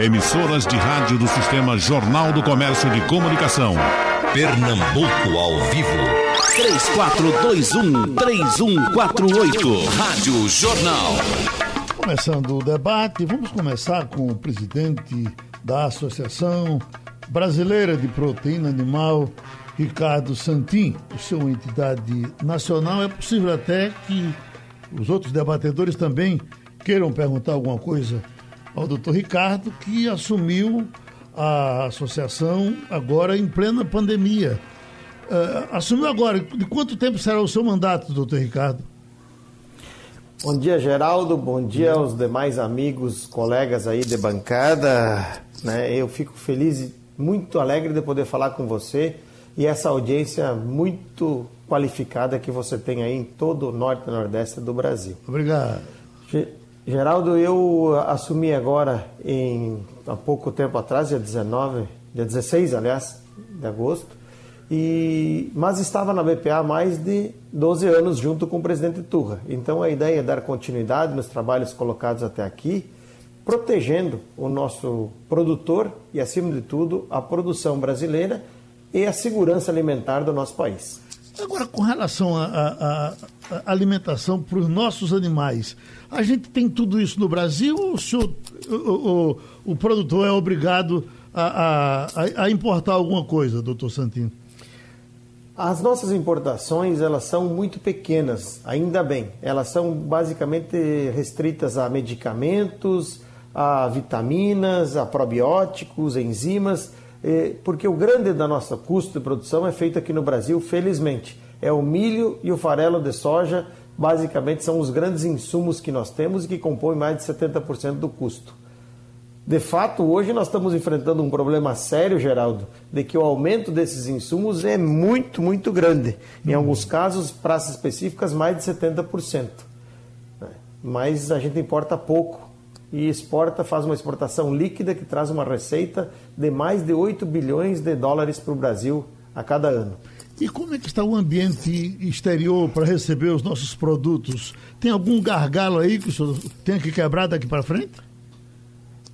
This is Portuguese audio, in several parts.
Emissoras de rádio do Sistema Jornal do Comércio de Comunicação. Pernambuco ao vivo. 3421-3148. Rádio Jornal. Começando o debate, vamos começar com o presidente da Associação Brasileira de Proteína Animal, Ricardo Santin, sua entidade nacional. É possível até que os outros debatedores também queiram perguntar alguma coisa ao doutor Ricardo, que assumiu a associação agora em plena pandemia. Uh, assumiu agora. De quanto tempo será o seu mandato, doutor Ricardo? Bom dia, Geraldo. Bom dia aos demais amigos, colegas aí de bancada. Né? Eu fico feliz e muito alegre de poder falar com você e essa audiência muito qualificada que você tem aí em todo o norte e nordeste do Brasil. Obrigado. Geraldo, eu assumi agora em há pouco tempo atrás, dia 19, dia 16, aliás, de agosto, e mas estava na BPA há mais de 12 anos junto com o presidente Turra. Então a ideia é dar continuidade nos trabalhos colocados até aqui, protegendo o nosso produtor e acima de tudo a produção brasileira e a segurança alimentar do nosso país. Agora, com relação à alimentação para os nossos animais, a gente tem tudo isso no Brasil ou o, o, o, o produtor é obrigado a, a, a, importar alguma coisa, doutor Santino? As nossas importações, elas são muito pequenas, ainda bem. Elas são basicamente restritas a medicamentos, a vitaminas, a probióticos, enzimas, eh, porque o grande da nossa custo de produção é feito aqui no Brasil, felizmente. É o milho e o farelo de soja, basicamente são os grandes insumos que nós temos e que compõem mais de 70% do custo. De fato, hoje nós estamos enfrentando um problema sério, Geraldo, de que o aumento desses insumos é muito, muito grande. Em alguns casos, praças específicas, mais de 70%. Mas a gente importa pouco e exporta, faz uma exportação líquida que traz uma receita de mais de 8 bilhões de dólares para o Brasil a cada ano. E como é que está o ambiente exterior para receber os nossos produtos? Tem algum gargalo aí que o senhor tem que quebrar daqui para frente?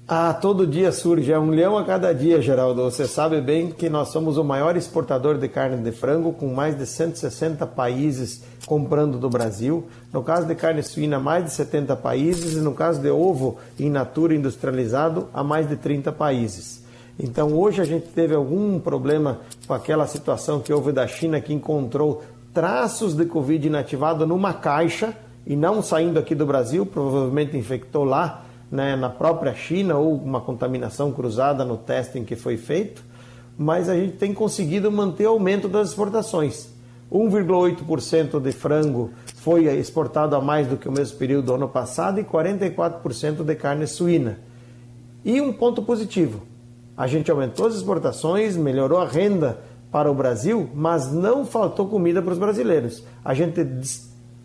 Ah, todo dia surge, é um leão a cada dia, Geraldo. Você sabe bem que nós somos o maior exportador de carne de frango, com mais de 160 países comprando do Brasil. No caso de carne suína, mais de 70 países, e no caso de ovo in natura industrializado, a mais de 30 países. Então, hoje a gente teve algum problema com aquela situação que houve da China que encontrou traços de Covid inativado numa caixa e não saindo aqui do Brasil, provavelmente infectou lá né, na própria China ou uma contaminação cruzada no testing que foi feito, mas a gente tem conseguido manter o aumento das exportações. 1,8% de frango foi exportado a mais do que o mesmo período do ano passado e 44% de carne suína. E um ponto positivo: a gente aumentou as exportações, melhorou a renda para o Brasil, mas não faltou comida para os brasileiros. A gente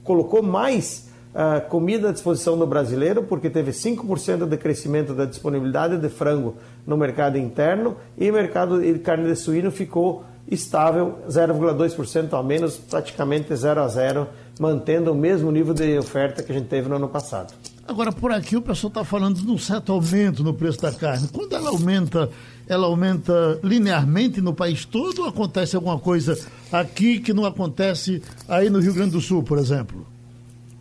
colocou mais uh, comida à disposição do brasileiro, porque teve 5% de crescimento da disponibilidade de frango no mercado interno e o mercado de carne de suíno ficou estável, 0,2% a menos, praticamente 0 a 0, mantendo o mesmo nível de oferta que a gente teve no ano passado. Agora, por aqui o pessoal está falando de um certo aumento no preço da carne. Quando ela aumenta, ela aumenta linearmente no país todo ou acontece alguma coisa aqui que não acontece aí no Rio Grande do Sul, por exemplo?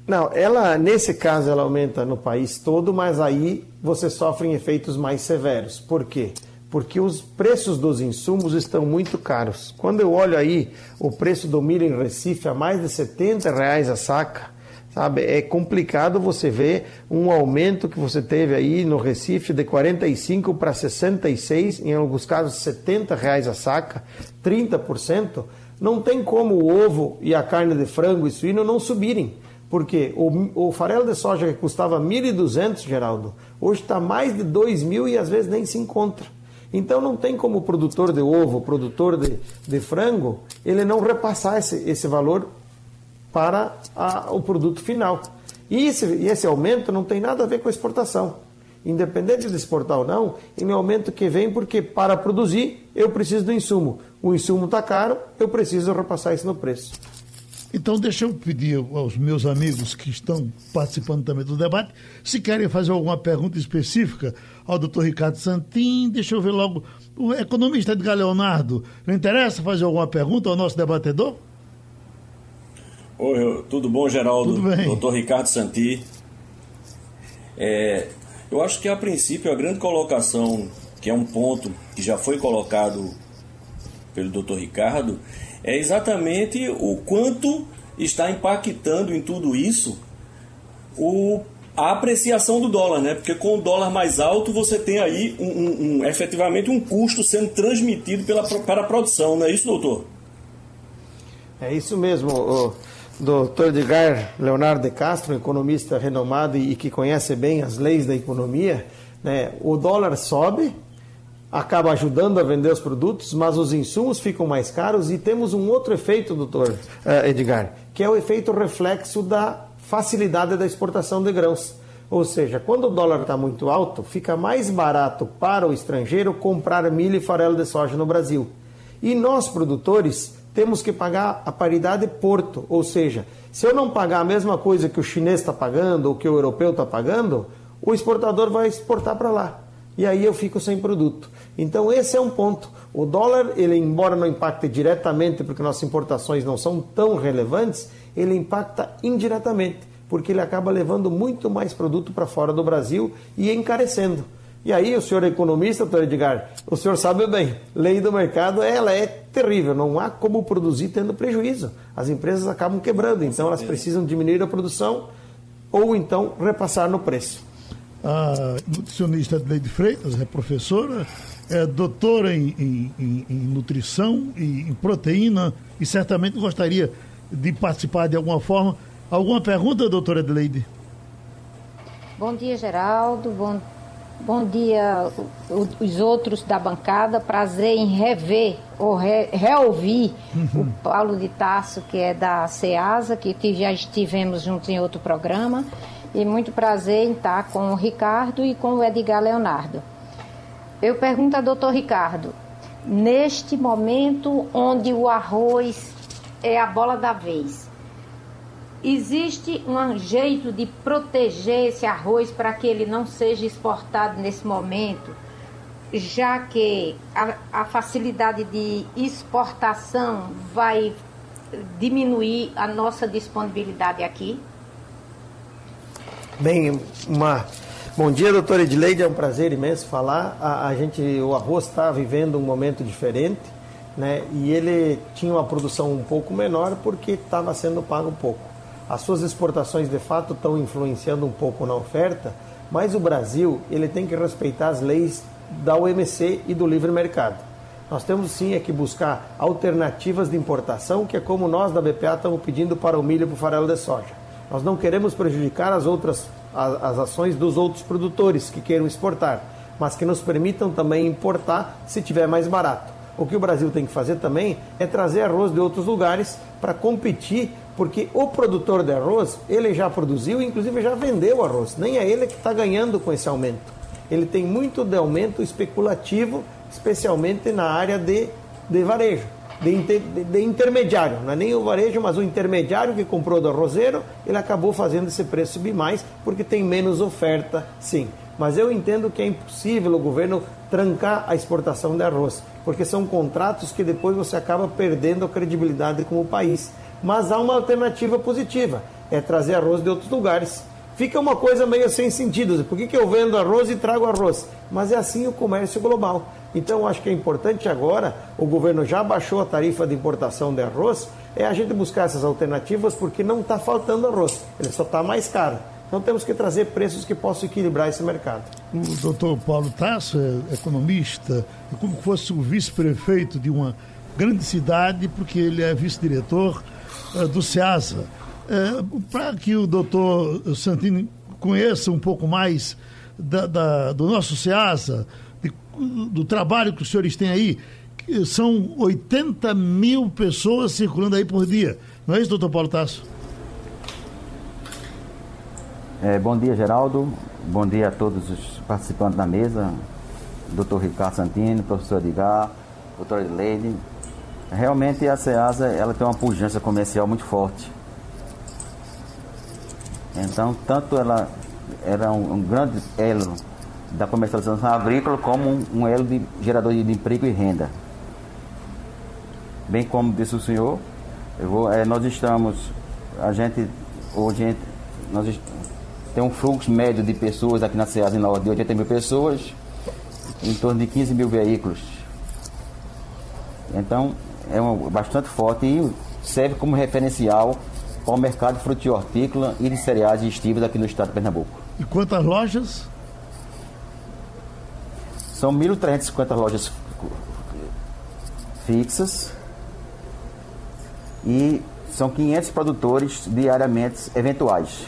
Não, ela nesse caso ela aumenta no país todo, mas aí você sofre efeitos mais severos. Por quê? Porque os preços dos insumos estão muito caros. Quando eu olho aí o preço do milho em Recife a mais de 70 reais a saca, sabe? É complicado você ver um aumento que você teve aí no Recife de 45 para 66, em alguns casos 70 reais a saca, 30%. Não tem como o ovo e a carne de frango e suíno não subirem porque o, o farelo de soja que custava 1.200, Geraldo, hoje está mais de 2.000 e às vezes nem se encontra. Então não tem como o produtor de ovo, o produtor de, de frango, ele não repassar esse, esse valor para a, o produto final. E esse, e esse aumento não tem nada a ver com a exportação. Independente de exportar ou não, ele é um aumento que vem porque para produzir eu preciso do insumo. O insumo está caro, eu preciso repassar isso no preço. Então, deixa eu pedir aos meus amigos que estão participando também do debate, se querem fazer alguma pergunta específica ao doutor Ricardo Santin, deixa eu ver logo. O economista Edgar Leonardo, não interessa fazer alguma pergunta ao nosso debatedor? Oi, tudo bom, Geraldo? Tudo bem. Doutor Ricardo Santi. É, eu acho que, a princípio, a grande colocação, que é um ponto que já foi colocado pelo doutor Ricardo, é exatamente o quanto está impactando em tudo isso o, a apreciação do dólar, né? Porque com o dólar mais alto você tem aí um, um, um efetivamente um custo sendo transmitido pela, para a produção, não é isso, doutor? É isso mesmo, o doutor Edgar Leonardo de Castro, economista renomado e que conhece bem as leis da economia, né? o dólar sobe, acaba ajudando a vender os produtos, mas os insumos ficam mais caros e temos um outro efeito, doutor eh, Edgar, que é o efeito reflexo da facilidade da exportação de grãos. Ou seja, quando o dólar está muito alto, fica mais barato para o estrangeiro comprar milho e farelo de soja no Brasil. E nós, produtores, temos que pagar a paridade porto, ou seja, se eu não pagar a mesma coisa que o chinês está pagando ou que o europeu está pagando, o exportador vai exportar para lá e aí eu fico sem produto. Então esse é um ponto. O dólar, ele embora não impacte diretamente porque nossas importações não são tão relevantes, ele impacta indiretamente, porque ele acaba levando muito mais produto para fora do Brasil e encarecendo. E aí o senhor é economista, doutor Edgar, o senhor sabe bem, lei do mercado ela é terrível, não há como produzir tendo prejuízo. As empresas acabam quebrando, então elas precisam diminuir a produção ou então repassar no preço a nutricionista Leide Freitas, é professora, é doutora em, em, em, nutrição e em proteína e certamente gostaria de participar de alguma forma. Alguma pergunta, doutora Adelaide? Bom dia, Geraldo. Bom, bom dia, os outros da bancada. Prazer em rever ou re, reouvir uhum. o Paulo de Tasso, que é da SEASA, que já estivemos juntos em outro programa e muito prazer em estar com o Ricardo e com o Edgar Leonardo. Eu pergunto ao doutor Ricardo, neste momento onde o arroz é a bola da vez, existe um jeito de proteger esse arroz para que ele não seja exportado nesse momento, já que a, a facilidade de exportação vai diminuir a nossa disponibilidade aqui? Bem, uma bom dia, doutora Edileide, é um prazer imenso falar. A, a gente, o arroz está vivendo um momento diferente, né? E ele tinha uma produção um pouco menor porque estava sendo pago pouco. As suas exportações de fato estão influenciando um pouco na oferta, mas o Brasil ele tem que respeitar as leis da OMC e do livre mercado. Nós temos sim é que buscar alternativas de importação, que é como nós da BPA estamos pedindo para o milho e para o farelo de soja. Nós não queremos prejudicar as outras as ações dos outros produtores que queiram exportar, mas que nos permitam também importar se tiver mais barato. O que o Brasil tem que fazer também é trazer arroz de outros lugares para competir, porque o produtor de arroz, ele já produziu inclusive já vendeu arroz. Nem é ele que está ganhando com esse aumento. Ele tem muito de aumento especulativo, especialmente na área de, de varejo de, inter, de, de, intermediário, não é nem o varejo, mas o intermediário que comprou do arrozeiro, ele acabou fazendo esse preço subir mais porque tem menos oferta, sim. Mas eu entendo que é impossível o governo trancar a exportação de arroz, porque são contratos que depois você acaba perdendo a credibilidade como país. Mas há uma alternativa positiva, é trazer arroz de outros lugares. Fica uma coisa meio sem sentido. Por que, que eu vendo arroz e trago arroz? Mas é assim o comércio global. Então, acho que é importante agora, o governo já baixou a tarifa de importação de arroz, é a gente buscar essas alternativas porque não está faltando arroz, ele só está mais caro. Então temos que trazer preços que possam equilibrar esse mercado. O doutor Paulo Tasso é economista, é como fosse o vice-prefeito de uma grande cidade, porque ele é vice-diretor do SEASA. É, Para que o doutor Santini conheça um pouco mais da, da, do nosso SEASA, do trabalho que os senhores têm aí, são 80 mil pessoas circulando aí por dia. Não é isso, doutor Paulo Tasso? É, bom dia, Geraldo. Bom dia a todos os participantes da mesa. Doutor Ricardo Santini, professor Edgar, doutor Edleide. Realmente a Ceasa ela tem uma pujança comercial muito forte. Então, tanto ela era um, um grande elo da comercialização agrícola como um, um elo de gerador de emprego e renda. Bem como disse o senhor, vou, é, nós estamos, a gente, hoje, nós tem um fluxo médio de pessoas aqui na Ceasa em de 80 mil pessoas, em torno de 15 mil veículos. Então, é um, bastante forte e serve como referencial para o mercado fruto hortícola e de cereais e estivos aqui no estado de Pernambuco. E quantas lojas? São 1.350 lojas fixas e são 500 produtores diariamente eventuais.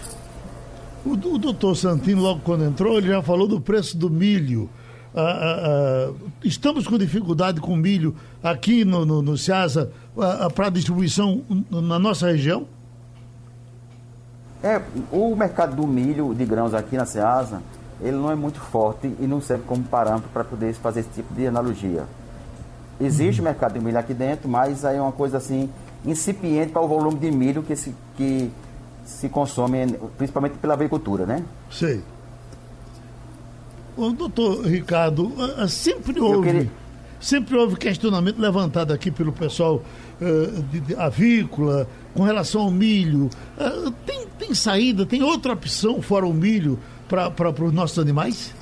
O, o doutor Santino, logo quando entrou, ele já falou do preço do milho. Ah, ah, ah, estamos com dificuldade com milho aqui no, no, no Ceasa para distribuição na nossa região? É, o mercado do milho de grãos aqui na Ceasa, ele não é muito forte e não serve como parâmetro para poder fazer esse tipo de analogia. Existe uhum. mercado de milho aqui dentro, mas aí é uma coisa assim incipiente para o volume de milho que se, que se consome, principalmente pela agricultura, né? Sei. O doutor Ricardo, sempre houve, queria... sempre houve questionamento levantado aqui pelo pessoal uh, de, de, avícola com relação ao milho. Uh, tem, tem saída, tem outra opção fora o milho para os nossos animais?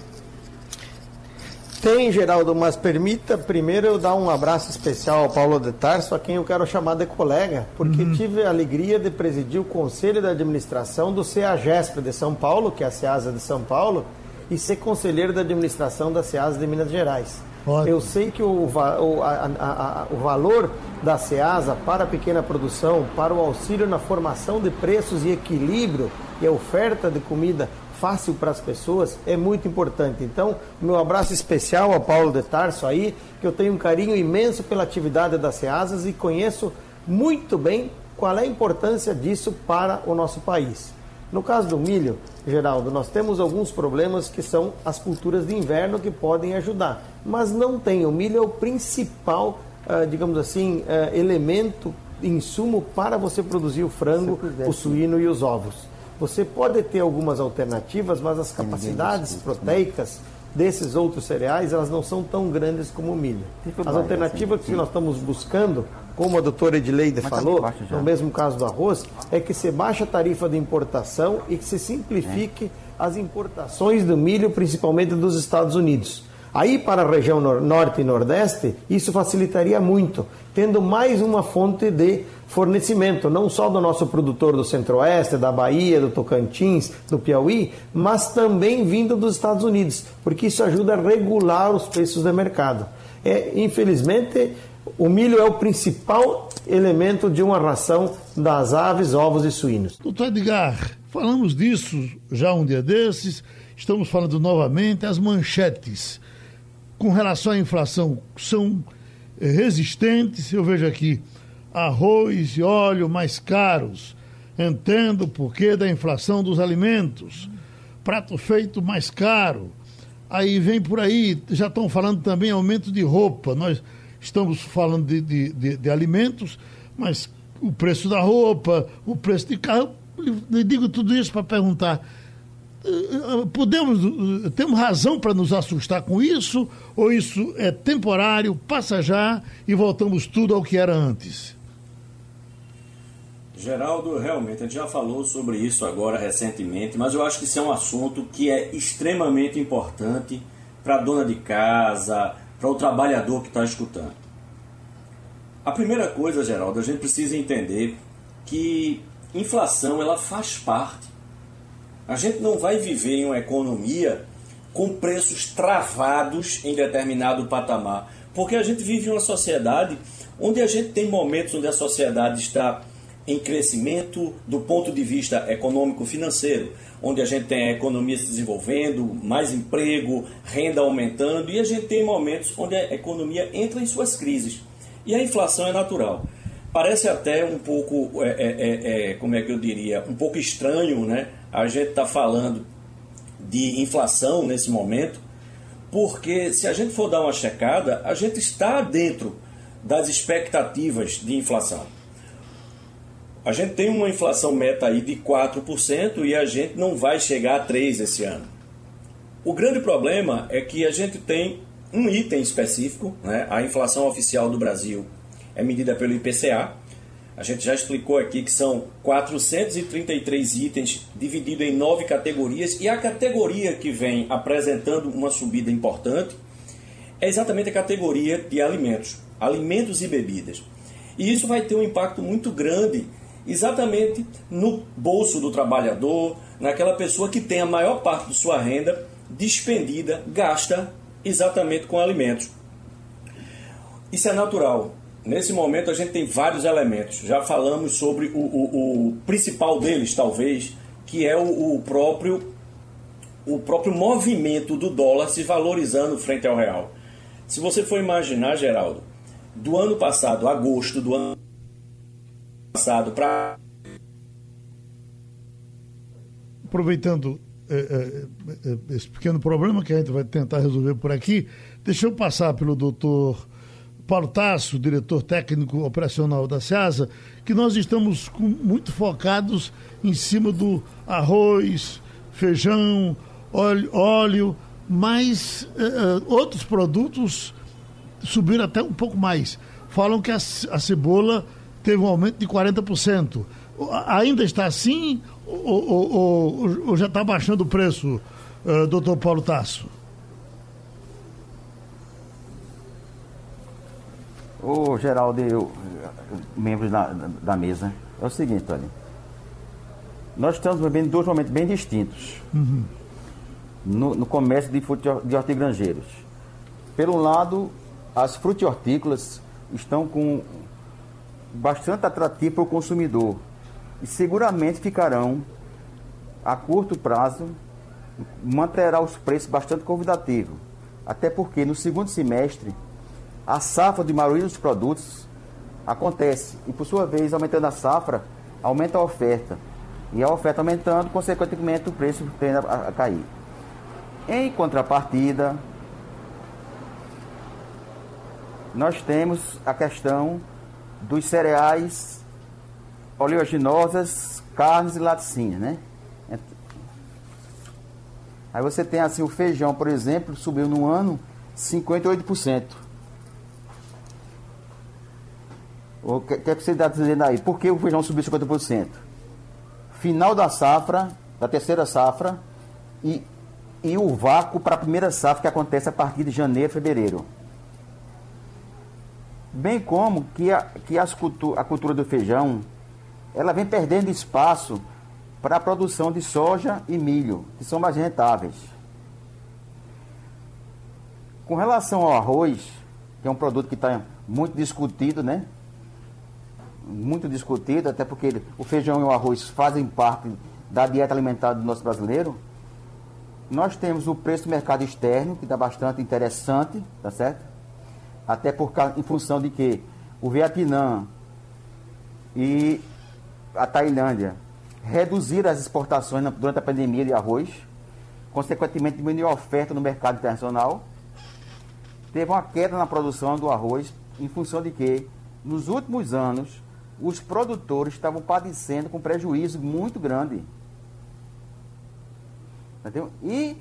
Tem, Geraldo, mas permita primeiro eu dar um abraço especial ao Paulo de Tarso, a quem eu quero chamar de colega, porque uhum. tive a alegria de presidir o Conselho de Administração do CEAGESP de São Paulo, que é a CEASA de São Paulo, e ser conselheiro da administração da SEASA de Minas Gerais. Ótimo. Eu sei que o, o, a, a, a, o valor da SEASA para a pequena produção, para o auxílio na formação de preços e equilíbrio e a oferta de comida fácil para as pessoas é muito importante. Então, meu abraço especial ao Paulo de Tarso aí, que eu tenho um carinho imenso pela atividade das SEASAs e conheço muito bem qual é a importância disso para o nosso país. No caso do milho, Geraldo, nós temos alguns problemas que são as culturas de inverno que podem ajudar, mas não tem. O milho é o principal, uh, digamos assim, uh, elemento, insumo para você produzir o frango, o suíno e os ovos. Você pode ter algumas alternativas, mas as capacidades proteicas desses outros cereais, elas não são tão grandes como o milho. As alternativas que nós estamos buscando como a doutora Edileide tá falou, no mesmo caso do arroz, é que se baixa a tarifa de importação e que se simplifique é. as importações do milho, principalmente dos Estados Unidos. Aí, para a região norte e nordeste, isso facilitaria muito, tendo mais uma fonte de fornecimento, não só do nosso produtor do centro-oeste, da Bahia, do Tocantins, do Piauí, mas também vindo dos Estados Unidos, porque isso ajuda a regular os preços do mercado. É, infelizmente, o milho é o principal elemento de uma ração das aves, ovos e suínos. Doutor Edgar, falamos disso já um dia desses, estamos falando novamente, as manchetes com relação à inflação são resistentes, eu vejo aqui arroz e óleo mais caros, entendo o porquê da inflação dos alimentos, prato feito mais caro, aí vem por aí, já estão falando também aumento de roupa, nós estamos falando de, de, de, de alimentos, mas o preço da roupa, o preço de carro. Eu digo tudo isso para perguntar. Eh, eh, podemos, eh, temos razão para nos assustar com isso? Ou isso é temporário, passa já e voltamos tudo ao que era antes? Geraldo, realmente, a gente já falou sobre isso agora recentemente, mas eu acho que isso é um assunto que é extremamente importante para a dona de casa, para o trabalhador que está escutando. A primeira coisa, Geraldo, a gente precisa entender que inflação ela faz parte. A gente não vai viver em uma economia com preços travados em determinado patamar, porque a gente vive uma sociedade onde a gente tem momentos onde a sociedade está em crescimento do ponto de vista econômico-financeiro, onde a gente tem a economia se desenvolvendo, mais emprego, renda aumentando, e a gente tem momentos onde a economia entra em suas crises. E a inflação é natural. Parece até um pouco, é, é, é, é como é que eu diria, um pouco estranho, né? A gente está falando de inflação nesse momento, porque se a gente for dar uma checada, a gente está dentro das expectativas de inflação. A gente tem uma inflação meta aí de 4% e a gente não vai chegar a 3% esse ano. O grande problema é que a gente tem um item específico, né? a inflação oficial do Brasil é medida pelo IPCA. A gente já explicou aqui que são 433 itens divididos em nove categorias e a categoria que vem apresentando uma subida importante é exatamente a categoria de alimentos, alimentos e bebidas. E isso vai ter um impacto muito grande exatamente no bolso do trabalhador, naquela pessoa que tem a maior parte de sua renda despendida, gasta exatamente com alimentos. Isso é natural. Nesse momento a gente tem vários elementos. Já falamos sobre o, o, o principal deles, talvez, que é o, o, próprio o próprio movimento do dólar se valorizando frente ao real. Se você for imaginar, Geraldo, do ano passado, agosto do ano passado para aproveitando é, é, é, esse pequeno problema que a gente vai tentar resolver por aqui, deixa eu passar pelo doutor Paulo Tasso, diretor técnico operacional da SEASA, que nós estamos com, muito focados em cima do arroz, feijão, óleo, óleo mas uh, outros produtos subiram até um pouco mais. Falam que a, a cebola teve um aumento de 40%. Ainda está assim ou, ou, ou, ou já está baixando o preço, uh, doutor Paulo Tasso? Ô, Geraldo e eu, membros da, da, mesa, é o seguinte, olha. Nós estamos vivendo dois momentos bem distintos uhum. no, no, comércio de, de hortigranjeiros. Pelo lado, as frutihortícolas estão com bastante atrativo para o consumidor e seguramente ficarão a curto prazo manterá os preços bastante convidativos. Até porque no segundo semestre a safra de maioria dos produtos acontece e por sua vez aumentando a safra aumenta a oferta e a oferta aumentando consequentemente o preço tende a, a cair. Em contrapartida nós temos a questão dos cereais oleaginosas, carnes e laticínias, né? Aí você tem assim o feijão, por exemplo, subiu no ano 58%. O que, que, é que você está dizendo aí? Por que o feijão subiu 50%? Final da safra, da terceira safra, e, e o vácuo para a primeira safra que acontece a partir de janeiro, fevereiro bem como que a, que as cultu a cultura do feijão ela vem perdendo espaço para a produção de soja e milho, que são mais rentáveis. Com relação ao arroz, que é um produto que está muito discutido, né? Muito discutido, até porque o feijão e o arroz fazem parte da dieta alimentar do nosso brasileiro. Nós temos o preço do mercado externo, que está bastante interessante, tá certo? até por, em função de que o Vietnã e a Tailândia reduziram as exportações durante a pandemia de arroz, consequentemente diminuiu a oferta no mercado internacional. Teve uma queda na produção do arroz em função de que, nos últimos anos, os produtores estavam padecendo com prejuízo muito grande. Entendeu? E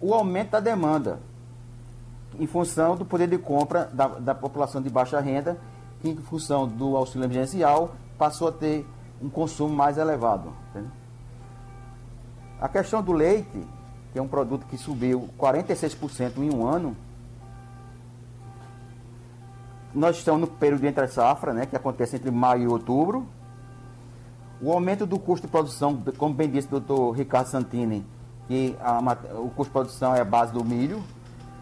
o aumento da demanda em função do poder de compra da, da população de baixa renda, que em função do auxílio emergencial passou a ter um consumo mais elevado. Entende? A questão do leite, que é um produto que subiu 46% em um ano, nós estamos no período de entre safra, né, que acontece entre maio e outubro. O aumento do custo de produção, como bem disse o doutor Ricardo Santini, que a, o custo de produção é a base do milho,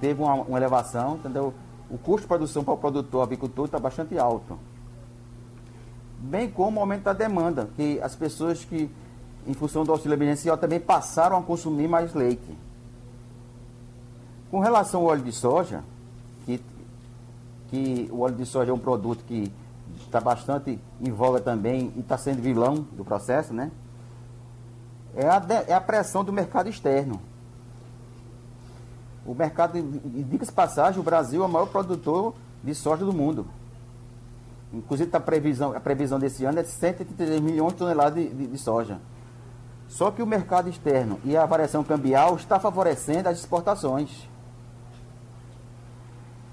teve uma, uma elevação, entendeu? O custo de produção para o produtor avicultor está bastante alto. Bem como o aumento da demanda, que as pessoas que, em função do auxílio emergencial, também passaram a consumir mais leite. Com relação ao óleo de soja, que o óleo de soja é um produto que está bastante em voga também e está sendo vilão do processo, né? É a, é a pressão do mercado externo. O mercado, diga-se passagem, o Brasil é o maior produtor de soja do mundo. inclusive tá a, previsão, a previsão desse ano é de 133 milhões de toneladas de, de, de soja. Só que o mercado externo e a variação cambial está favorecendo as exportações.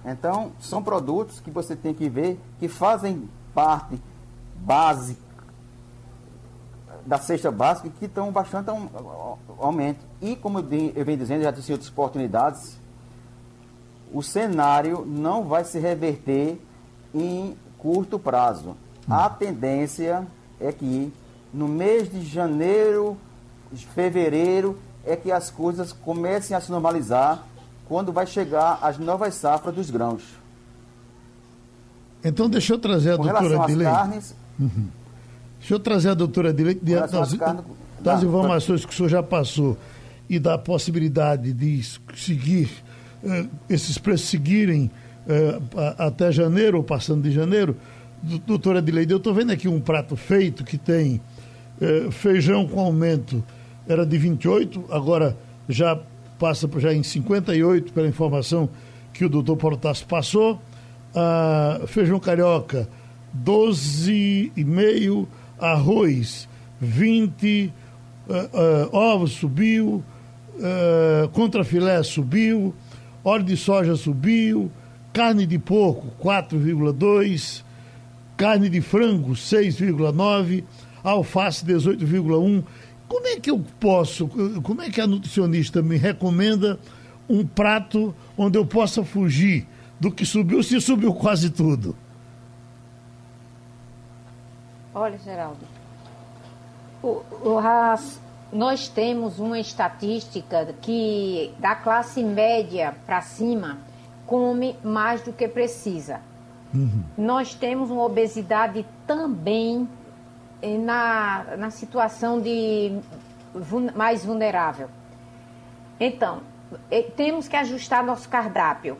Então, são produtos que você tem que ver que fazem parte base da cesta básica que estão bastante aumento. E como eu venho dizendo, já tinha outras oportunidades, o cenário não vai se reverter em curto prazo. A tendência é que no mês de janeiro, fevereiro, é que as coisas comecem a se normalizar quando vai chegar as novas safras dos grãos. Então deixa eu trazer a Com doutora Dilei. Carnes, uhum. Deixa eu trazer a doutora Dilei diante das, carnes, das informações que o senhor já passou e da possibilidade de seguir eh, esses preços seguirem eh, até janeiro ou passando de janeiro. Doutora Adileide, eu estou vendo aqui um prato feito que tem eh, feijão com aumento, era de 28, agora já passa já em 58, pela informação que o doutor Portas passou. Ah, feijão carioca, 12,5, arroz, 20, ah, ah, ovos subiu, ah, contrafilé subiu, óleo de soja subiu, carne de porco 4,2, carne de frango 6,9, alface 18,1 como é que eu posso, como é que a nutricionista me recomenda um prato onde eu possa fugir do que subiu, se subiu quase tudo? Olha, Geraldo, o, o, as, nós temos uma estatística que da classe média para cima come mais do que precisa. Uhum. Nós temos uma obesidade também na, na situação de mais vulnerável. Então, temos que ajustar nosso cardápio.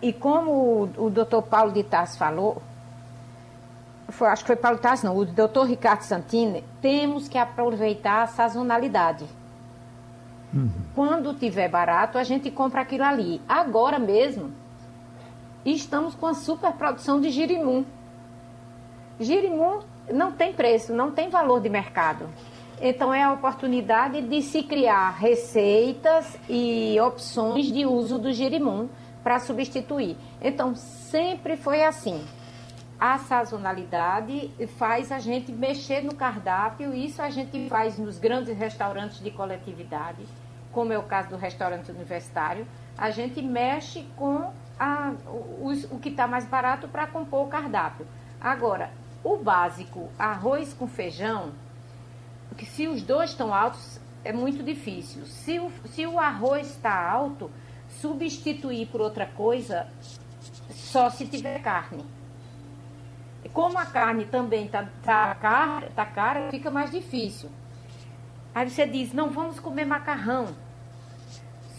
E como o, o doutor Paulo de Tarso falou, foi, acho que foi Paulo Tarso, não, o doutor Ricardo Santini, temos que aproveitar a sazonalidade. Uhum. Quando tiver barato, a gente compra aquilo ali. Agora mesmo, estamos com a superprodução de girimum. Girimum não tem preço, não tem valor de mercado. Então é a oportunidade de se criar receitas e opções de uso do girimum para substituir. Então sempre foi assim. A sazonalidade faz a gente mexer no cardápio, isso a gente faz nos grandes restaurantes de coletividade, como é o caso do restaurante universitário. A gente mexe com a, o, o que está mais barato para compor o cardápio. Agora, o básico, arroz com feijão, porque se os dois estão altos, é muito difícil. Se o, se o arroz está alto, substituir por outra coisa só se tiver carne. Como a carne também está tá cara, tá cara, fica mais difícil. Aí você diz, não, vamos comer macarrão.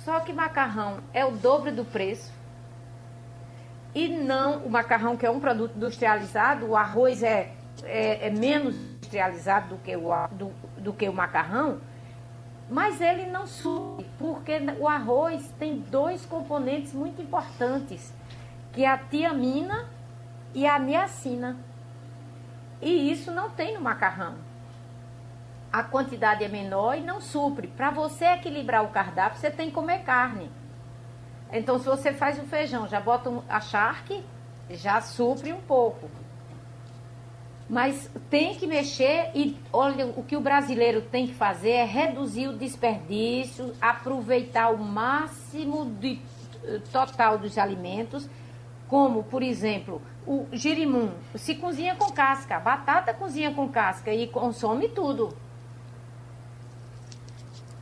Só que macarrão é o dobro do preço e não o macarrão, que é um produto industrializado, o arroz é, é, é menos industrializado do que, o, do, do que o macarrão, mas ele não sube, porque o arroz tem dois componentes muito importantes, que é a tiamina e a niacina. E isso não tem no macarrão. A quantidade é menor e não supre. Para você equilibrar o cardápio, você tem que comer carne. Então, se você faz o feijão, já bota a charque, já supre um pouco. Mas tem que mexer e olha, o que o brasileiro tem que fazer é reduzir o desperdício, aproveitar o máximo de, eh, total dos alimentos, como, por exemplo, o girimum. Se cozinha com casca, batata cozinha com casca e consome tudo.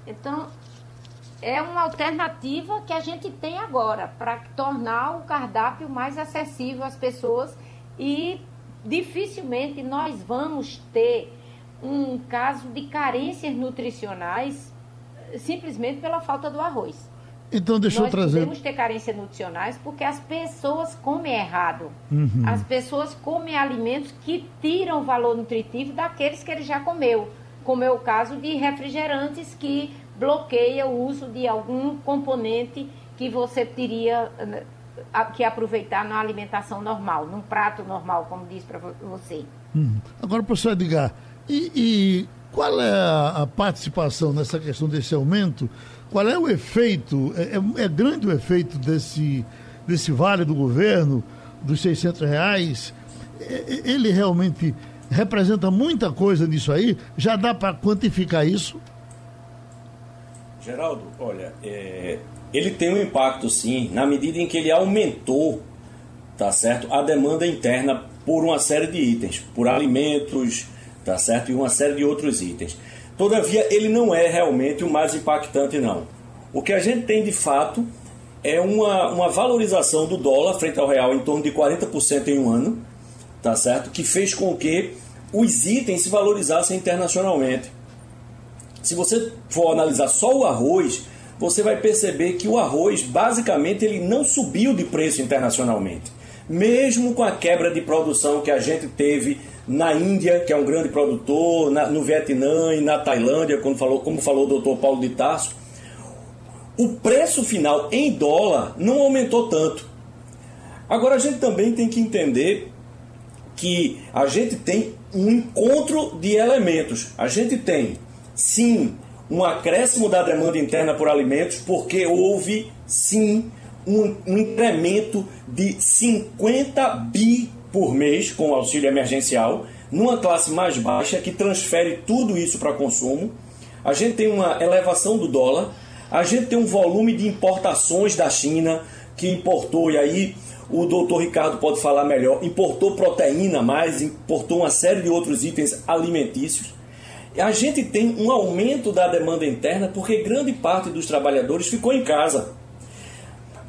Então, é uma alternativa que a gente tem agora para tornar o cardápio mais acessível às pessoas e dificilmente nós vamos ter um caso de carências nutricionais simplesmente pela falta do arroz. Então deixa nós eu trazer. Nós podemos ter carências nutricionais porque as pessoas comem errado. Uhum. As pessoas comem alimentos que tiram o valor nutritivo daqueles que ele já comeu, como é o caso de refrigerantes que bloqueia o uso de algum componente que você teria que aproveitar na alimentação normal, num prato normal, como disse para você. Hum. Agora, professor Edgar, e, e qual é a, a, participação nessa questão desse aumento? Qual é o efeito? É, é, é, grande o efeito desse, desse vale do governo, dos 600 reais? É, é, ele realmente representa muita coisa nisso aí? Já dá para quantificar isso? Geraldo, olha, é, ele tem um impacto sim, na medida em que ele aumentou, tá certo, a demanda interna por uma série de itens, por alimentos, tá certo, e uma série de outros itens. Todavia, ele não é realmente o mais impactante não. O que a gente tem de fato é uma, uma valorização do dólar frente ao real em torno de 40% em um ano, tá certo, que fez com que os itens se valorizassem internacionalmente. Se você for analisar só o arroz, você vai perceber que o arroz, basicamente, ele não subiu de preço internacionalmente. Mesmo com a quebra de produção que a gente teve na Índia, que é um grande produtor, na, no Vietnã e na Tailândia, como falou, como falou o doutor Paulo de Tarso, o preço final em dólar não aumentou tanto. Agora a gente também tem que entender que a gente tem um encontro de elementos. A gente tem, sim, um acréscimo da demanda interna por alimentos, porque houve, sim, um, um incremento de 50 bi por mês com o auxílio emergencial, numa classe mais baixa que transfere tudo isso para consumo. A gente tem uma elevação do dólar, a gente tem um volume de importações da China que importou, e aí o doutor Ricardo pode falar melhor, importou proteína mais, importou uma série de outros itens alimentícios. A gente tem um aumento da demanda interna porque grande parte dos trabalhadores ficou em casa.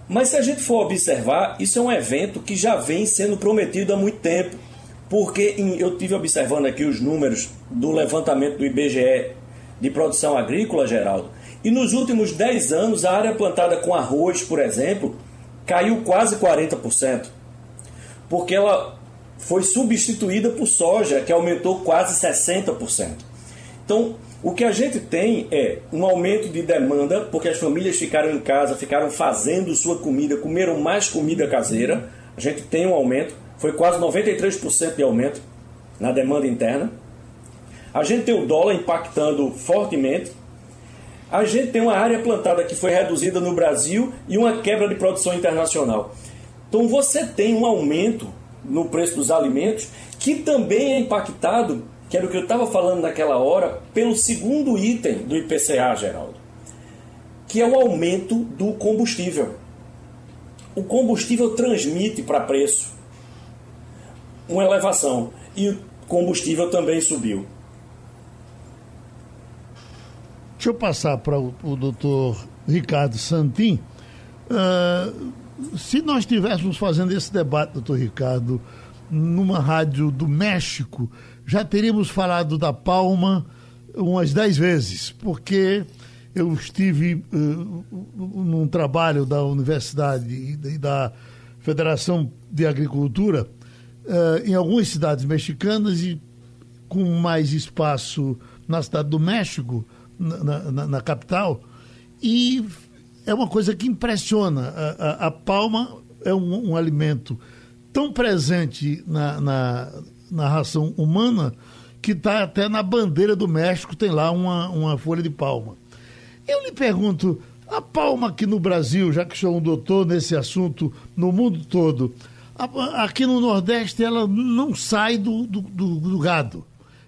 Mas se a gente for observar, isso é um evento que já vem sendo prometido há muito tempo. Porque eu tive observando aqui os números do levantamento do IBGE de produção agrícola, Geraldo, e nos últimos 10 anos a área plantada com arroz, por exemplo, caiu quase 40%, porque ela foi substituída por soja, que aumentou quase 60%. Então, o que a gente tem é um aumento de demanda, porque as famílias ficaram em casa, ficaram fazendo sua comida, comeram mais comida caseira. A gente tem um aumento, foi quase 93% de aumento na demanda interna. A gente tem o dólar impactando fortemente, a gente tem uma área plantada que foi reduzida no Brasil e uma quebra de produção internacional. Então você tem um aumento no preço dos alimentos que também é impactado, que era o que eu estava falando naquela hora, pelo segundo item do IPCA, Geraldo, que é o aumento do combustível. O combustível transmite para preço uma elevação e o combustível também subiu. Deixa eu passar para o, o doutor Ricardo Santin. Uh, se nós estivéssemos fazendo esse debate, doutor Ricardo, numa rádio do México, já teríamos falado da Palma umas dez vezes, porque eu estive uh, num trabalho da Universidade e da Federação de Agricultura uh, em algumas cidades mexicanas e com mais espaço na cidade do México, na, na, na capital, e é uma coisa que impressiona. A, a, a palma é um, um, alimento tão presente na, na, na ração humana que está até na bandeira do México, tem lá uma, uma folha de palma. Eu lhe pergunto, a palma aqui no Brasil, já que sou um doutor nesse assunto no mundo todo, a, aqui no Nordeste ela não sai do, do, do, do gado.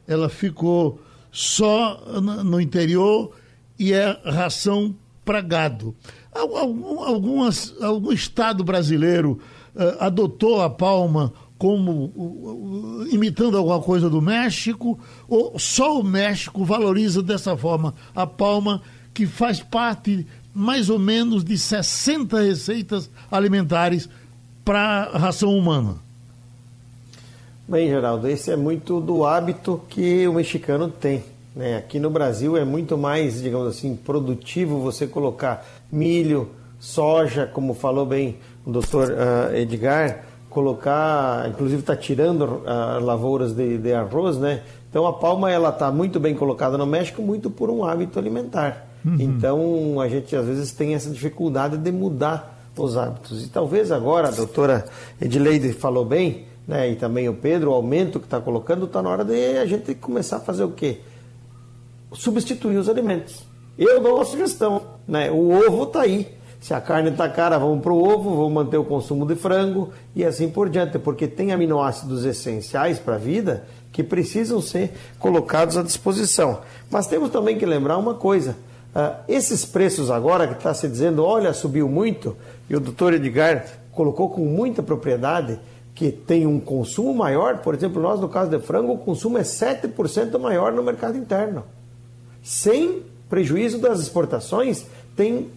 Ela ficou só no interior e é ração para gado. Algum, algumas, algum estado brasileiro uh, adotou a palma como imitando alguma coisa do México, ou só o México valoriza dessa forma a palma, que faz parte mais ou menos de 60 receitas alimentares para a ração humana? Bem, Geraldo, esse é muito do hábito que o mexicano tem. Né? Aqui no Brasil é muito mais, digamos assim, produtivo você colocar milho, soja, como falou bem o doutor uh, Edgar, colocar, inclusive está tirando uh, lavouras de, de, arroz, né? Então a palma ela está muito bem colocada no México, muito por um hábito alimentar. Uhum. Então a gente às vezes tem essa dificuldade de mudar os hábitos. E talvez agora, a doutora Edileide falou bem, né, e também o Pedro, o aumento que está colocando, está na hora de a gente começar a fazer o quê? Substituir os alimentos. Eu dou uma sugestão, né? o ovo está aí. Se a carne está cara, vamos para o ovo, vamos manter o consumo de frango e assim por diante, porque tem aminoácidos essenciais para a vida que precisam ser colocados à disposição. Mas temos também que lembrar uma coisa: uh, esses preços agora que está se dizendo, olha, subiu muito, e o doutor Edgar colocou com muita propriedade que tem um consumo maior, por exemplo, nós no caso de frango, o consumo é 7% maior no mercado interno. Sem prejuízo das exportações, tem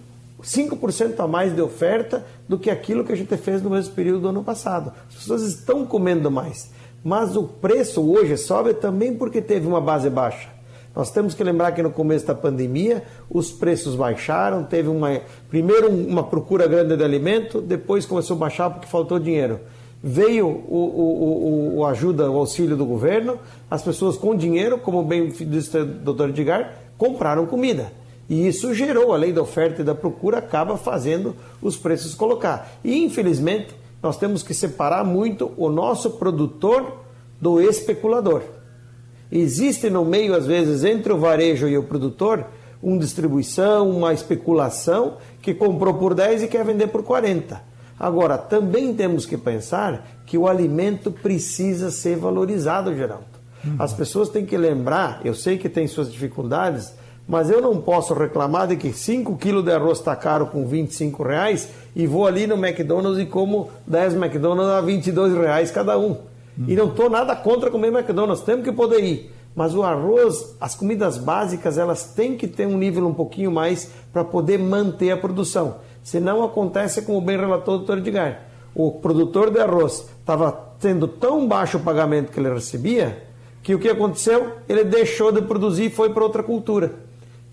5% a mais de oferta do que aquilo que a gente fez no mesmo período do ano passado. As pessoas estão comendo mais. Mas o preço hoje sobe também porque teve uma base baixa. Nós temos que lembrar que no começo da pandemia os preços baixaram, teve uma primeiro uma procura grande de alimento, depois começou a baixar porque faltou dinheiro. Veio o, o, o, o ajuda, o auxílio do governo, as pessoas com dinheiro, como bem disse o doutor Edgar, compraram comida. E isso gerou, a lei da oferta e da procura acaba fazendo os preços colocar. E infelizmente, nós temos que separar muito o nosso produtor do especulador. Existe no meio, às vezes, entre o varejo e o produtor, uma distribuição, uma especulação que comprou por 10 e quer vender por 40. Agora, também temos que pensar que o alimento precisa ser valorizado, Geraldo. As pessoas têm que lembrar, eu sei que tem suas dificuldades, mas eu não posso reclamar de que 5 quilos de arroz está caro com 25 reais e vou ali no McDonald's e como 10 McDonald's a 22 reais cada um. Hum. E não estou nada contra comer McDonald's, temos que poder ir. Mas o arroz, as comidas básicas, elas têm que ter um nível um pouquinho mais para poder manter a produção. Senão acontece como bem relatou o doutor Edgar. O produtor de arroz estava tendo tão baixo o pagamento que ele recebia, que o que aconteceu? Ele deixou de produzir e foi para outra cultura.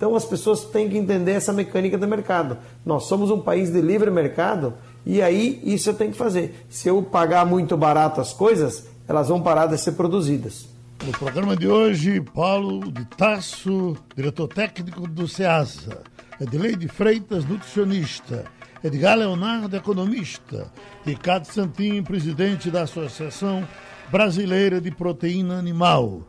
Então as pessoas têm que entender essa mecânica do mercado. Nós somos um país de livre mercado e aí isso eu tenho que fazer. Se eu pagar muito barato as coisas, elas vão parar de ser produzidas. No programa de hoje, Paulo de Tasso, diretor técnico do SEASA, Edileide Freitas, nutricionista, Edgar Leonardo, economista, Ricardo Santin, presidente da Associação Brasileira de Proteína Animal.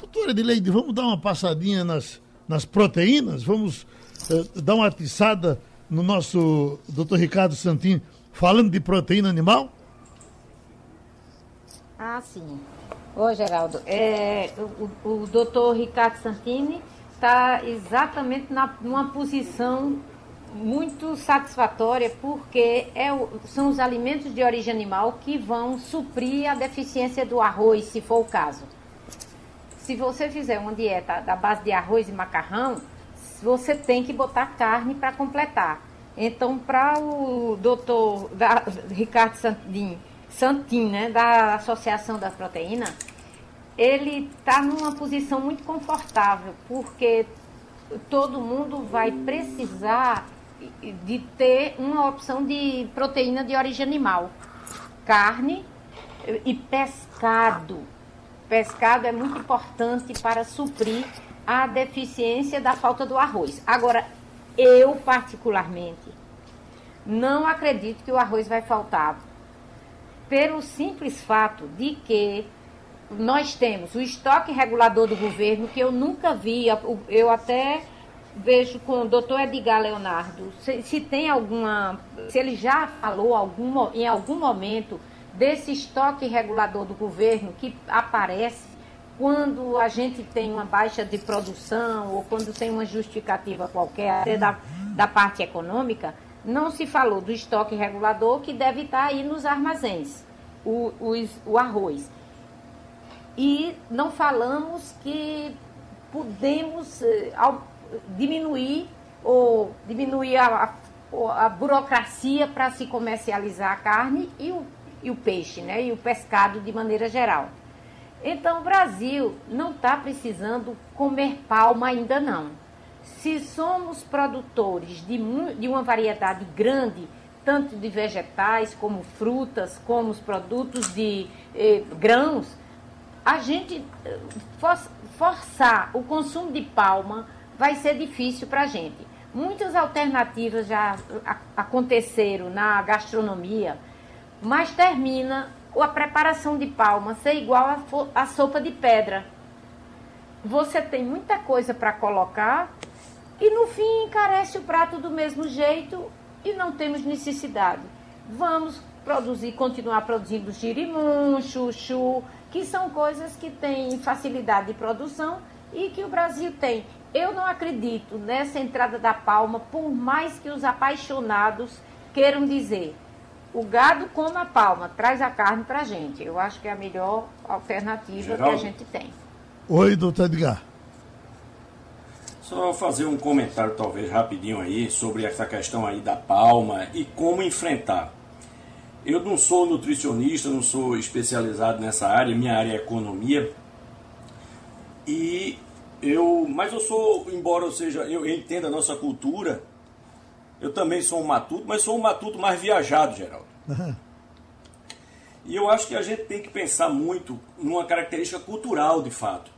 Doutora Edileide, vamos dar uma passadinha nas nas proteínas. Vamos uh, dar uma atiçada no nosso doutor Ricardo Santin falando de proteína animal? Ah, sim. Ô, Geraldo, é, o, o doutor Ricardo Santini está exatamente na, numa posição muito satisfatória, porque é o, são os alimentos de origem animal que vão suprir a deficiência do arroz, se for o caso se você fizer uma dieta da base de arroz e macarrão, você tem que botar carne para completar. Então, para o doutor da, Ricardo Santin, Santin, né, da Associação da Proteína, ele está numa posição muito confortável, porque todo mundo vai precisar de ter uma opção de proteína de origem animal. Carne e pescado pescado é muito importante para suprir a deficiência da falta do arroz. Agora, eu particularmente não acredito que o arroz vai faltar, pelo simples fato de que nós temos o estoque regulador do governo, que eu nunca vi, eu até vejo com o doutor Edgar Leonardo, se, se tem alguma, se ele já falou algum, em algum momento desse estoque regulador do governo que aparece quando a gente tem uma baixa de produção ou quando tem uma justificativa qualquer, até da, da parte econômica, não se falou do estoque regulador que deve estar aí nos armazéns, o, o, o arroz. E não falamos que podemos eh, ao, diminuir ou diminuir a, a, a burocracia para se comercializar a carne e o e o peixe, né? E o pescado de maneira geral. Então, o Brasil não está precisando comer palma ainda não. Se somos produtores de, de uma variedade grande, tanto de vegetais como frutas, como os produtos de eh, grãos, a gente for, forçar o consumo de palma vai ser difícil para a gente. Muitas alternativas já aconteceram na gastronomia, mas termina a preparação de palma ser igual a sopa de pedra. Você tem muita coisa para colocar e no fim encarece o prato do mesmo jeito e não temos necessidade. Vamos produzir, continuar produzindo girimum, chuchu, que são coisas que têm facilidade de produção e que o Brasil tem. Eu não acredito nessa entrada da palma, por mais que os apaixonados queiram dizer. O gado come a palma, traz a carne para a gente. Eu acho que é a melhor alternativa Geraldo. que a gente tem. Oi, doutor Edgar. Só fazer um comentário, talvez rapidinho aí, sobre essa questão aí da palma e como enfrentar. Eu não sou nutricionista, não sou especializado nessa área, minha área é economia. E eu, mas eu sou, embora eu seja, eu entenda a nossa cultura, eu também sou um matuto, mas sou um matuto mais viajado, Geraldo. Uhum. E eu acho que a gente tem que pensar muito numa característica cultural, de fato.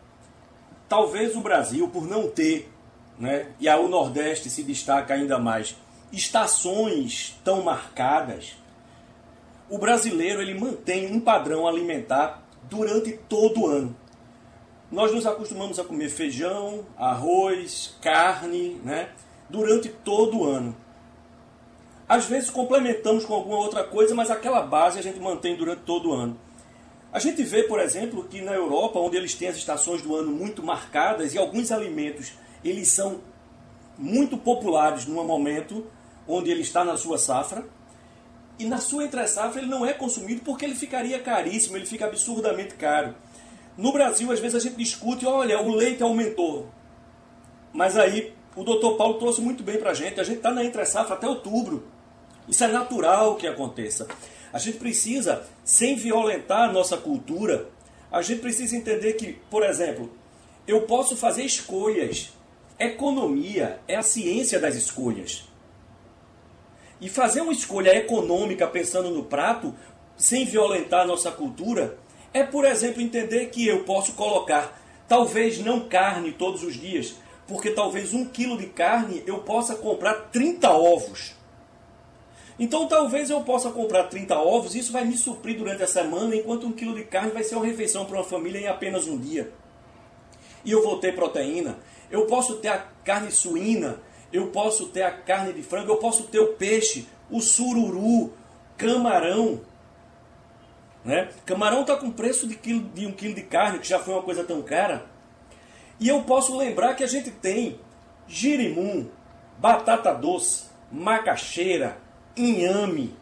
Talvez o Brasil, por não ter, né, e o Nordeste se destaca ainda mais, estações tão marcadas, o brasileiro ele mantém um padrão alimentar durante todo o ano. Nós nos acostumamos a comer feijão, arroz, carne, né, durante todo o ano. Às vezes complementamos com alguma outra coisa, mas aquela base a gente mantém durante todo o ano. A gente vê, por exemplo, que na Europa, onde eles têm as estações do ano muito marcadas e alguns alimentos eles são muito populares num momento onde ele está na sua safra, e na sua entre-safra ele não é consumido porque ele ficaria caríssimo, ele fica absurdamente caro. No Brasil, às vezes a gente discute, olha, o leite aumentou. Mas aí o doutor Paulo trouxe muito bem para a gente, a gente está na entre-safra até outubro. Isso é natural que aconteça. A gente precisa, sem violentar a nossa cultura, a gente precisa entender que, por exemplo, eu posso fazer escolhas. Economia é a ciência das escolhas. E fazer uma escolha econômica pensando no prato, sem violentar a nossa cultura, é, por exemplo, entender que eu posso colocar, talvez não carne todos os dias, porque talvez um quilo de carne eu possa comprar 30 ovos. Então talvez eu possa comprar 30 ovos, isso vai me suprir durante a semana, enquanto um quilo de carne vai ser uma refeição para uma família em apenas um dia. E eu vou ter proteína. Eu posso ter a carne suína eu posso ter a carne de frango, eu posso ter o peixe, o sururu, camarão. Né? Camarão está com preço de, quilo, de um quilo de carne, que já foi uma coisa tão cara. E eu posso lembrar que a gente tem girimum, batata doce, macaxeira, inhame.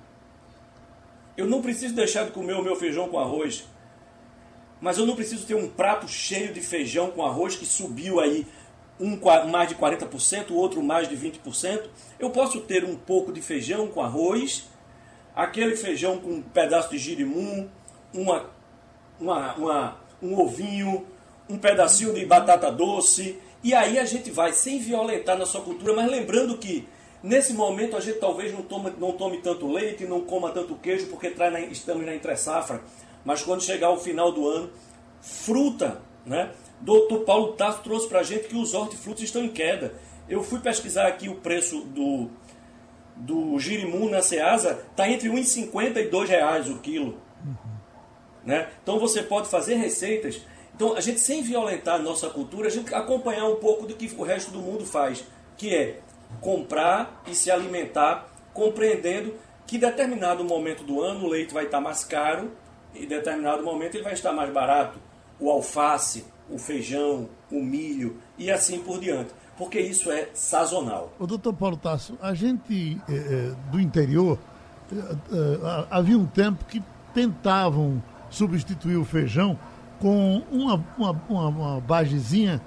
Eu não preciso deixar de comer o meu feijão com arroz. Mas eu não preciso ter um prato cheio de feijão com arroz que subiu aí um mais de 40%, o outro mais de 20%. Eu posso ter um pouco de feijão com arroz, aquele feijão com um pedaço de girimum, uma, uma, uma, um ovinho, um pedacinho de batata doce. E aí a gente vai, sem violentar na sua cultura, mas lembrando que nesse momento a gente talvez não tome, não tome tanto leite, não coma tanto queijo, porque na, estamos na entre-safra. Mas quando chegar o final do ano, fruta, né? Doutor Paulo Tasso trouxe para a gente que os hortifrutos estão em queda. Eu fui pesquisar aqui o preço do, do girimum na Ceasa, está entre R$ 1,50 e R$ reais o quilo. Uhum. Né? Então você pode fazer receitas. Então a gente, sem violentar a nossa cultura, a gente acompanhar um pouco do que o resto do mundo faz, que é comprar e se alimentar, compreendendo que determinado momento do ano o leite vai estar mais caro e determinado momento ele vai estar mais barato. O alface, o feijão, o milho e assim por diante, porque isso é sazonal. O doutor Paulo Tasso, a gente é, do interior, é, havia um tempo que tentavam substituir o feijão com uma, uma, uma, uma bagezinha,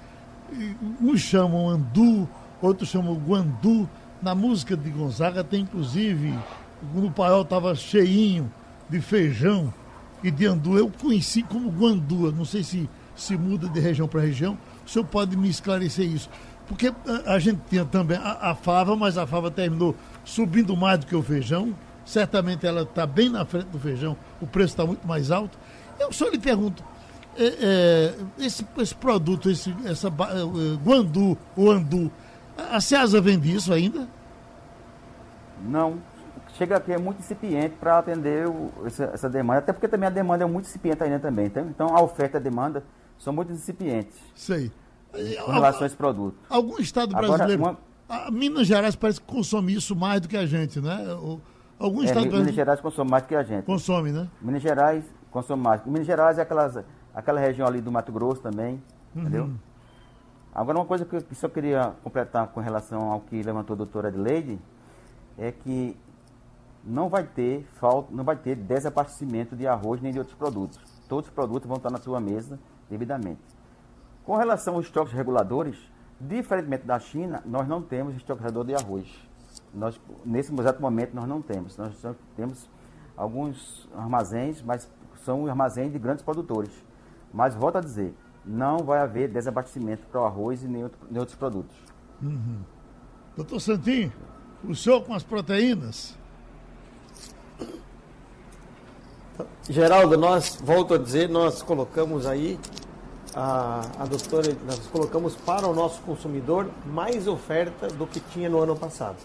uns chamam andu, outros chamam guandu. Na música de Gonzaga tem inclusive, quando o paiol estava cheinho de feijão e de andu, eu conheci como guandua, não sei se se muda de região para região. O senhor pode me esclarecer isso? Porque a, a gente tinha também a, a, fava, mas a fava terminou subindo mais do que o feijão. Certamente ela está bem na frente do feijão, o preço está muito mais alto. Eu só lhe pergunto, é, é, esse, esse, produto, esse, essa é, guandu, o andu, A Ceasa vende isso ainda? Não. Chega aqui é muito incipiente para atender o, essa, essa, demanda, até porque também a demanda é muito incipiente ainda também. Então, então a oferta e a demanda são muito incipientes. Sei. Com relação a esse produto. Algum estado brasileiro. Agora, uma... Minas Gerais parece que consome isso mais do que a gente, né? Algum é, estado Minas brasileiro... Gerais consome mais do que a gente. Consome, né? Minas Gerais consome mais. Minas Gerais é aquelas, aquela região ali do Mato Grosso também, uhum. entendeu? Agora, uma coisa que eu só queria completar com relação ao que levantou a doutora Adelaide é que não vai ter falta, não vai ter desabastecimento de arroz nem de outros produtos. Todos os produtos vão estar na sua mesa devidamente. Com relação aos estoques reguladores, diferentemente da China, nós não temos estoque regulador de arroz. Nós, nesse exato momento, nós não temos. Nós temos alguns armazéns, mas são armazéns de grandes produtores. Mas volto a dizer, não vai haver desabastecimento para o arroz e nem, outro, nem outros produtos. Uhum. Doutor Santinho, o senhor com as proteínas? Geraldo, nós, volto a dizer, nós colocamos aí, a, a doutora, nós colocamos para o nosso consumidor mais oferta do que tinha no ano passado.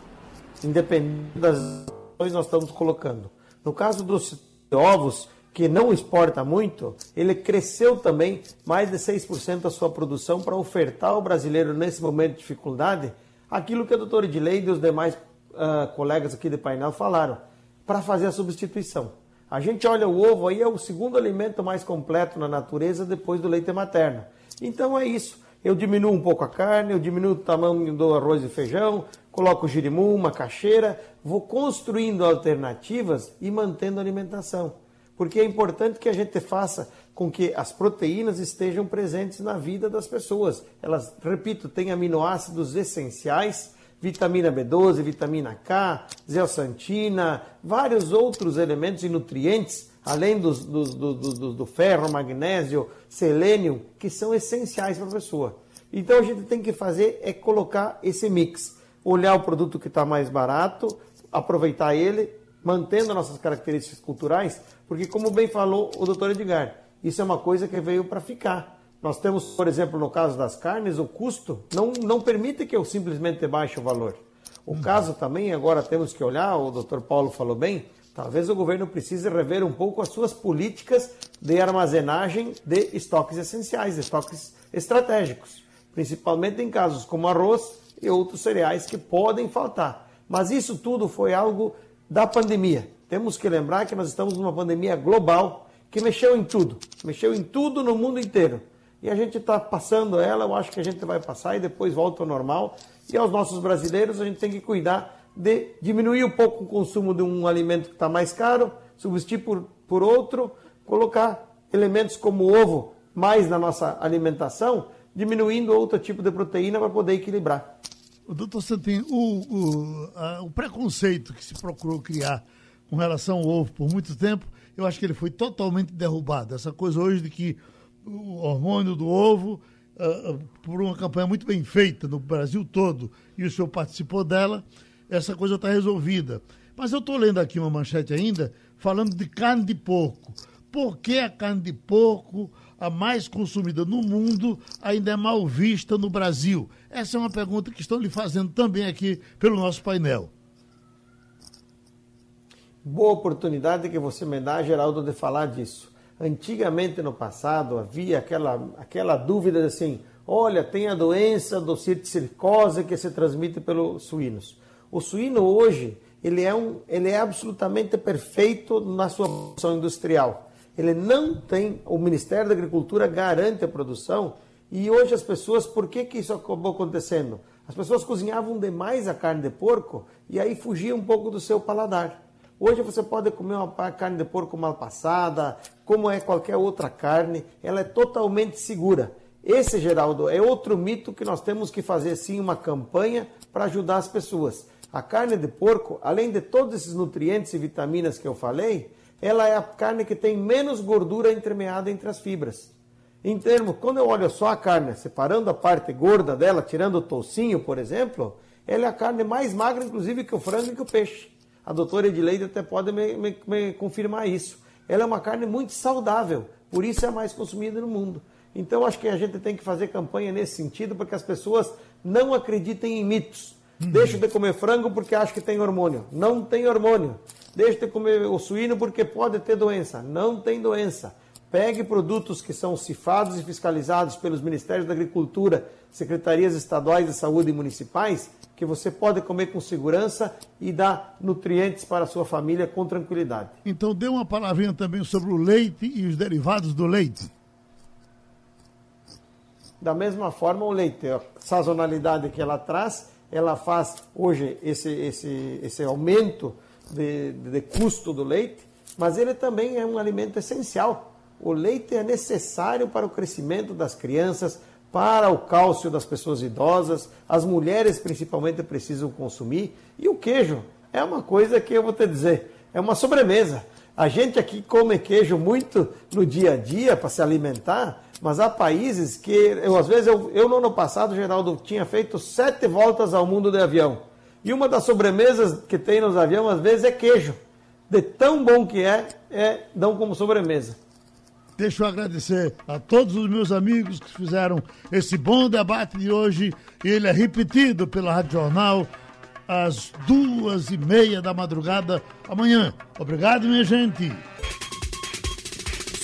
Independente das ações, nós estamos colocando. No caso dos ovos, que não exporta muito, ele cresceu também mais de 6% a sua produção para ofertar ao brasileiro nesse momento de dificuldade aquilo que a doutora Edileide e os demais uh, colegas aqui de painel falaram, para fazer a substituição. A gente olha o ovo aí, é o segundo alimento mais completo na natureza depois do leite materno. Então é isso. Eu diminuo um pouco a carne, eu diminuo o tamanho do arroz e feijão, coloco girimum, macaxeira, vou construindo alternativas e mantendo a alimentação. Porque é importante que a gente faça com que as proteínas estejam presentes na vida das pessoas. Elas, repito, têm aminoácidos essenciais vitamina B12, vitamina K, zeoxantina, vários outros elementos e nutrientes, além do, do, do ferro, magnésio, selênio, que são essenciais para a pessoa. Então a gente tem que fazer é colocar esse mix, olhar o produto que está mais barato, aproveitar ele, mantendo nossas características culturais, porque como bem falou o doutor Edgar, isso é uma coisa que veio para ficar. Nós temos, por exemplo, no caso das carnes, o custo não, não permite que eu simplesmente baixe o valor. O hum. caso também, agora temos que olhar, o doutor Paulo falou bem, talvez o governo precise rever um pouco as suas políticas de armazenagem de estoques essenciais, estoques estratégicos, principalmente em casos como arroz e outros cereais que podem faltar. Mas isso tudo foi algo da pandemia. Temos que lembrar que nós estamos numa pandemia global que mexeu em tudo, mexeu em tudo no mundo inteiro e a gente está passando ela, eu acho que a gente vai passar e depois volta ao normal. E aos nossos brasileiros a gente tem que cuidar de diminuir um pouco o consumo de um alimento que está mais caro, substituir por, por outro, colocar elementos como ovo mais na nossa alimentação, diminuindo outro tipo de proteína para poder equilibrar. O doutor Santin, o, o, o preconceito que se procurou criar com relação ao ovo por muito tempo, eu acho que ele foi totalmente derrubado. Essa coisa hoje de que o hormônio do ovo uh, por uma campanha muito bem feita no Brasil todo e o senhor participou dela, essa coisa está resolvida. Mas eu estou lendo aqui uma manchete ainda falando de carne de porco. Por que a carne de porco, a mais consumida no mundo, ainda é mal vista no Brasil? Essa é uma pergunta que estão lhe fazendo também aqui pelo nosso painel. Boa oportunidade que você me dá, Geraldo, de falar disso. Antigamente, no passado, havia aquela, aquela dúvida assim: olha, tem a doença do circose que se transmite pelos suínos. O suíno hoje, ele é, um, ele é absolutamente perfeito na sua produção industrial. Ele não tem, o Ministério da Agricultura garante a produção e hoje as pessoas, por que, que isso acabou acontecendo? As pessoas cozinhavam demais a carne de porco e aí fugia um pouco do seu paladar. Hoje você pode comer uma carne de porco mal passada, como é qualquer outra carne, ela é totalmente segura. Esse, Geraldo, é outro mito que nós temos que fazer sim uma campanha para ajudar as pessoas. A carne de porco, além de todos esses nutrientes e vitaminas que eu falei, ela é a carne que tem menos gordura entremeada entre as fibras. Em termos, quando eu olho só a carne, separando a parte gorda dela, tirando o toucinho, por exemplo, ela é a carne mais magra, inclusive, que o frango e que o peixe. A doutora Edileide até pode me, me, me confirmar isso. Ela é uma carne muito saudável, por isso é a mais consumida no mundo. Então acho que a gente tem que fazer campanha nesse sentido para que as pessoas não acreditem em mitos. Uhum. Deixa de comer frango porque acha que tem hormônio. Não tem hormônio. Deixa de comer o suíno porque pode ter doença. Não tem doença. Pegue produtos que são cifados e fiscalizados pelos Ministérios da Agricultura, Secretarias Estaduais de Saúde e Municipais, que você pode comer com segurança e dar nutrientes para a sua família com tranquilidade. Então dê uma palavrinha também sobre o leite e os derivados do leite. Da mesma forma, o leite, a sazonalidade que ela traz, ela faz hoje esse, esse, esse aumento de, de custo do leite, mas ele também é um alimento essencial o leite é necessário para o crescimento das crianças, para o cálcio das pessoas idosas, as mulheres principalmente precisam consumir. E o queijo é uma coisa que eu vou te dizer, é uma sobremesa. A gente aqui come queijo muito no dia a dia para se alimentar, mas há países que, eu, às vezes, eu, eu no ano passado, Geraldo, tinha feito sete voltas ao mundo de avião. E uma das sobremesas que tem nos aviões, às vezes, é queijo. De tão bom que é, é dão como sobremesa. Deixa eu agradecer a todos os meus amigos que fizeram esse bom debate de hoje. Ele é repetido pela Rádio Jornal às duas e meia da madrugada amanhã. Obrigado, minha gente.